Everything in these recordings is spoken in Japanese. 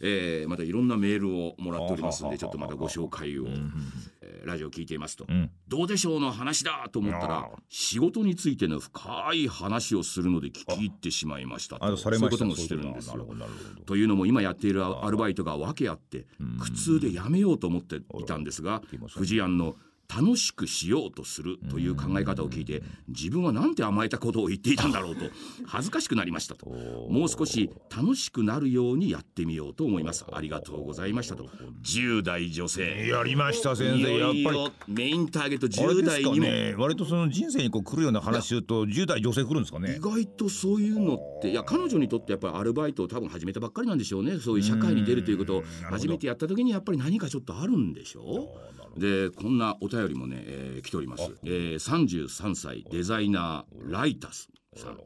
えー、またいろんなメールをもらっておりますんでちょっとまたご紹介を、えーラジオ聞いていますと、ん。どうでしょうの話だと思ったら仕事についての深い話をするので聞き入ってしまいましたと。そういうこともしてるんですよ。と。いうのも今やっているアルバイトが訳あ。って苦痛でやめようと思っていたんですが富士庵の楽しくしようとするという考え方を聞いて自分はなんて甘えたことを言っていたんだろうと 恥ずかしくなりましたと。もう少し楽しくなるようにやってみようと思います。ありがとうございましたと。10代女性。やりました先生。やっぱり。メインターゲットあれ10ですか代にもね。割とその人生にこう来るような話すると10代女性来るんですかね。意外とそういうのっていや彼女にとってやっぱりアルバイトを多分始めたばっかりなんでしょうねそういう社会に出るということを初めてやった時にやっぱり何かちょっとあるんでしょうでこんなお便りもね、えー来ております、えー、33歳デザイナーライタスさん。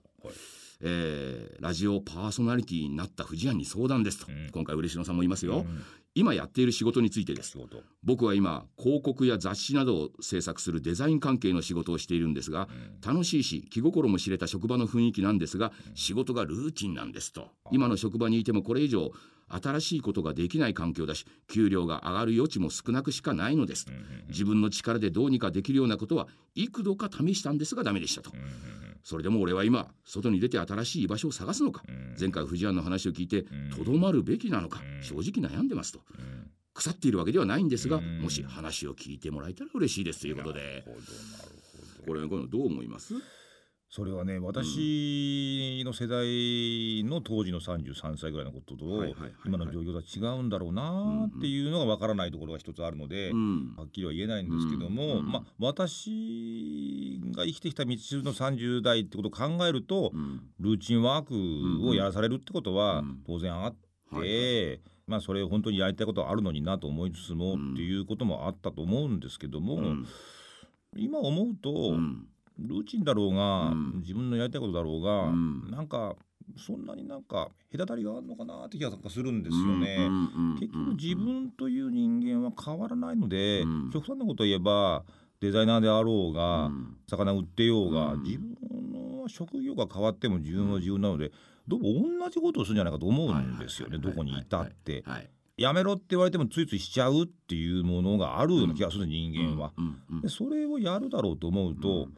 えーラジオパーソナリティになった藤庵に相談ですと、今回嬉野さんもいますよ、今やっている仕事についてです。僕は今広告や雑誌などを制作するデザイン関係の仕事をしているんですが、楽しいし気心も知れた職場の雰囲気なんですが、仕事がルーチンなんですと。今の職場にいてもこれ以上新しいことができない環境だし給料が上がる余地も少なくしかないのです。と、自分の力でどうにかできるようなことは幾度か試したんですがダメでしたと、それでも俺は今外に出て新しい居場所を探すのか、前回藤庵の話を聞いてとどまるべきなのか、正直悩んでますと、腐っているわけではないんですが、もし話を聞いてもらえたら嬉しいですということで。これこれどう思います？それはね私の世代の当時の33歳ぐらいのことと今の状況とは違うんだろうなっていうのがわからないところが一つあるので、うん。はっきりは言えないんですけども、うん。まあ私が生きてきた道筋の30代ってことを考えると、うん。ルーチンワークをやらされるってことはうん。当然あって、はいまあそれ本当にやりたいことはあるのになと思いつつも、うんっていうこともあったと思うんですけども、うん。今思うと、うんルーチンだろうが、うん。自分のやりたいことだろうが、うん。なんかそんなになんか隔たりがあるのかなって気がするんですよね。結局自分という人間は変わらないので、うん。極端なことを言えばデザイナーであろうが、うん。魚売ってようが、うん。自分の職業が変わっても自分は自分なので、どうも同じことをするんじゃないかと思うんですよね、どこにいたって。はいやめろって言われてもついついしちゃうっていうものがあるような気がする、人間は。でそれをやるだろうと思うと、うん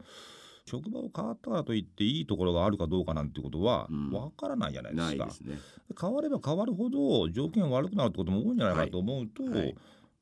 職場を変わったからといっていいところがあるかどうかなんてことはうん。わからないじゃないですか。ないですね。変われば変わるほど条件悪くなるってことも多いんじゃないかと思うと、はい。はい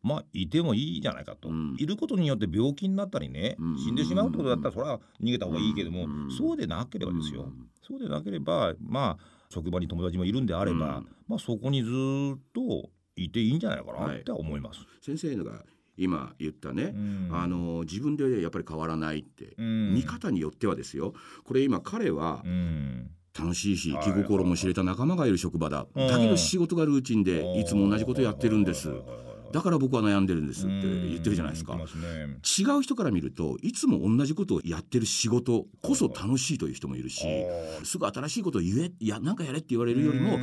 まあいてもいいじゃないかと、うん。いることによって病気になったりね、うん。死んでしまうってことだったらそれは逃げた方がいいけども、うん。そうでなければですよ、うん。そうでなければまあ職場に友達もいるんであれば、うん。まあそこにずっといていいんじゃないかなって思います。先生のが今言ったね、うん。あの自分でやっぱり変わらないって、うん。見方によってはですよ。これ今彼はうん。楽しいしはい気心も知れた仲間がいる職場だ、うん。だけど仕事がルーチンでいつも同じことやってるんですだから僕は悩んでるんですって言ってるじゃないですか。ね。違う人から見るといつも同じことをやってる仕事こそ楽しいという人もいるしすぐ新しいことを言えいやなんかやれって言われるよりも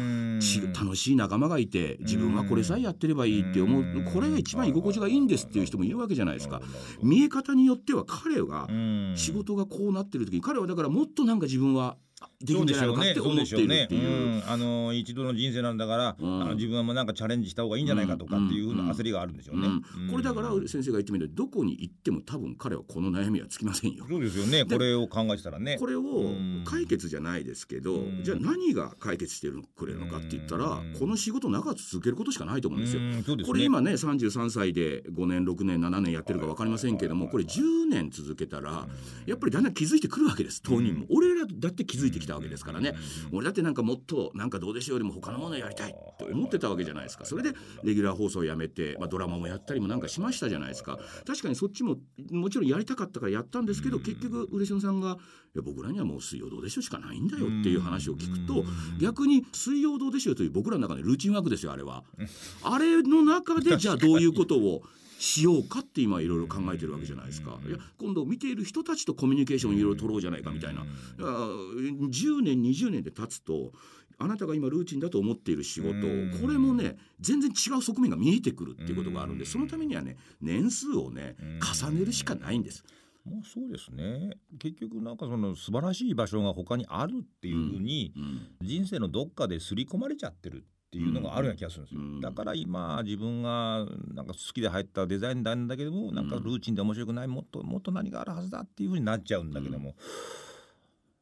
楽しい仲間がいて自分はこれさえやってればいいって思う。これが一番居心地がいいんですっていう人もいるわけじゃないですか。見え方によっては彼がうん。仕事がこうなってる時に彼はだからもっとなんか自分はできるんじゃないのかって思っているっていう。ん。あの一度の人生なんだから、うん。あの自分はもうなんかチャレンジした方がいいんじゃないかとかっていうふうな焦りがあるんでしょうね。うん。これだから先生が言ってみるとどこに行っても多分彼はこの悩みはつきませんよ。そうですよね。これを考えてたらね。これをん。解決じゃないですけど、うん。じゃあ何が解決してくれるのかって言ったら、うん。この仕事を長く続けることしかないと思うんですよ。ね。これ今ね33歳で5年6年7年やってるか分かりませんけどもこれ10年続けたらやっぱりだんだん気づいてくるわけです当人も、俺らだって気づいてきたわけですからね、俺だってなんかもっとなんかどうでしょうよりも他のものをやりたいと思ってたわけじゃないですか。それでレギュラー放送をやめて、まあ、ドラマもやったりもなんかしましたじゃないですか。確かにそっちももちろんやりたかったからやったんですけど、結局嬉野さんが「いや僕らにはもう水曜どうでしょうしかないんだよ」っていう話を聞くと、逆に「水曜どうでしょう」という僕らの中でルーチンワークですよあれは。あれの中でじゃあどういうことをしようかって今いろいろ考えてるわけじゃないですか。いや今度見ている人たちとコミュニケーションをいろいろ取ろうじゃないかみたいな。いや10年20年で経つとあなたが今ルーチンだと思っている仕事うんこれもね全然違う側面が見えてくるっていうことがあるんでそのためにはね年数をね重ねるしかないんです。もうそうですね。結局なんかその素晴らしい場所が他にあるっていうふうにうん人生のどっかで刷り込まれちゃってるっていうのがあるような気がするんですよ、うん。だから今自分がなんか好きで入ったデザインなんだけどもなんかルーチンで面白くないもっともっと何があるはずだっていうふうになっちゃうんだけども、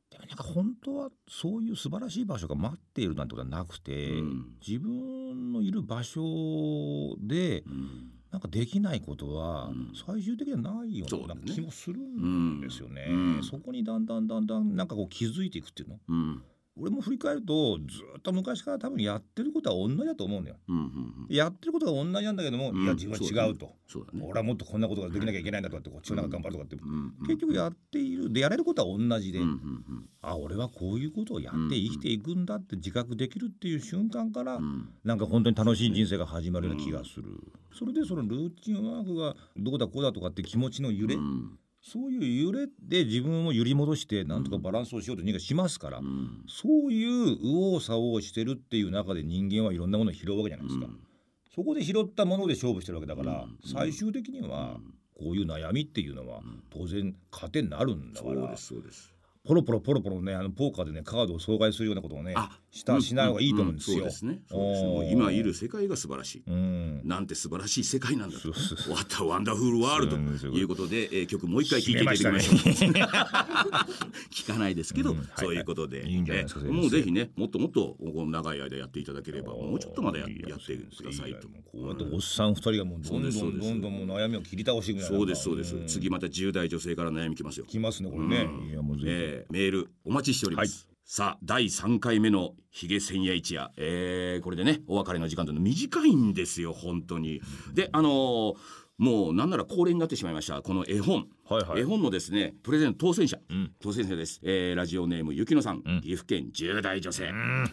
でもなんか本当はそういう素晴らしい場所が待っているなんてことはなくて、うん。自分のいる場所でうん。なんかできないことはうん。最終的にはないような気もするんですよね。うん。そこにだんだんだんだんなんかこう気づいていくっていうの。うん俺も振り返るとずっと昔から多分やってることは同じだと思うんだよ。うんうんやってることが同じなんだけども、うんいや自分は違うと。そうだね。俺はもっとこんなことができなきゃいけないんだとかってこっちの中頑張るとかって、うんうん。結局やっているでやれることは同じで、うんうんあ俺はこういうことをやって生きていくんだって自覚できるっていう瞬間から、うん。うんなんか本当に楽しい人生が始まるような気がする、それでそのルーチンワークがどうだこうだとかって気持ちの揺れ、うんそういう揺れで自分を揺り戻してなんとかバランスをしようと人間しますから、うん。そういう右往左往してるっていう中で人間はいろんなものを拾うわけじゃないですか、そこで拾ったもので勝負してるわけだから、うん。最終的にはこういう悩みっていうのは当然糧になるんだから、そうですそうですポロポロポロポロねあのポーカーでねカードを阻害するようなことをねあしたしない方がいいと思うんですよ。そうですね。そうですね。もう今いる世界が素晴らしい。うん。なんて素晴らしい世界なんだと。そうそうそ What a wonderful world そうなんですよ。ということで、えー曲もう一回聴いていただきましょう聞かないですけど、うんはいそういうことで、いいでもうぜひねもっともっとこの長い間やっていただければもうちょっとまだやいややってくださいと。こうやっておっさん二人がもうどんどんそうですどんどんもう悩みを切り倒していくそうですそうです、ん次また10代女性から悩みきますよ。来ますねこれね、いやもうぜひ、えーメールお待ちしております、さあ第3回目のヒゲ千夜一夜、えーこれでねお別れの時間というのは短いんですよ本当に。であのーもうなんなら恒例になってしまいましたこの絵本、はいはい。絵本のですねプレゼント当選者、ん。当選者です、えーラジオネームゆきのさん、ん。岐阜県10代女性、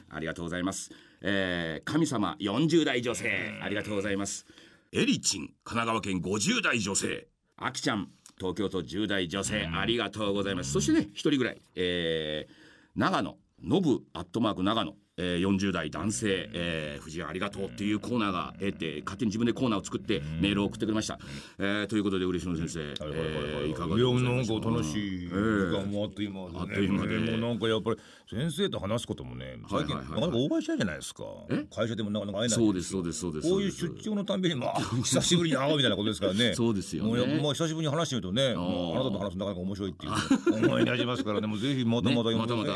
ありがとうございます、えー神様40代女性。ありがとうございます。エリチン神奈川県50代女性。あきちゃん東京都10代女性、ありがとうございます。そしてね一人ぐらい、えー長野ノブアットマーク長野えー、40代男性、えー、藤井ありがとうっていうコーナーが得て勝手に自分でコーナーを作ってメールを送ってくれました、えー、ということで嬉野先生、えー、いかがでございましょういやなんか楽しい時間もあっという間で、ね。あっという間で。もうなんかやっぱり先生と話すこともね最近なかなかオーバーしないじゃないですか。え？会社でもなかなか会えないそうですそうですそうですこういう出張のたんびにまあ 久しぶりに会おうみたいなことですからね。そうですよね。もう久しぶりに話してみるとねあなたと話すとなかなか面白いっていう 思い出しますからねもうぜひまたまたね、またまた、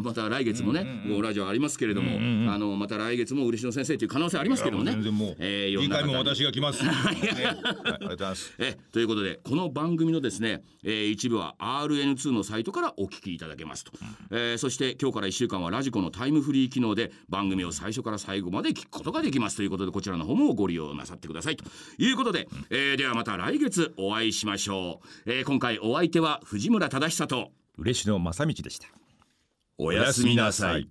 また来月もね、こうラジオありますけれども、あのまた来月も嬉野先生という可能性ありますけどもね。全然もう、えー次回も私が来ます、ね はい、ありがとうございます。えということでこの番組のですね、えー一部は RN2 のサイトからお聞きいただけますと、えーそして今日から1週間はラジコのタイムフリー機能で番組を最初から最後まで聞くことができます。ということでこちらの方もご利用なさってくださいと。いうことで、えーではまた来月お会いしましょう、えー今回お相手は藤村忠久と嬉野正道でした。おやすみなさい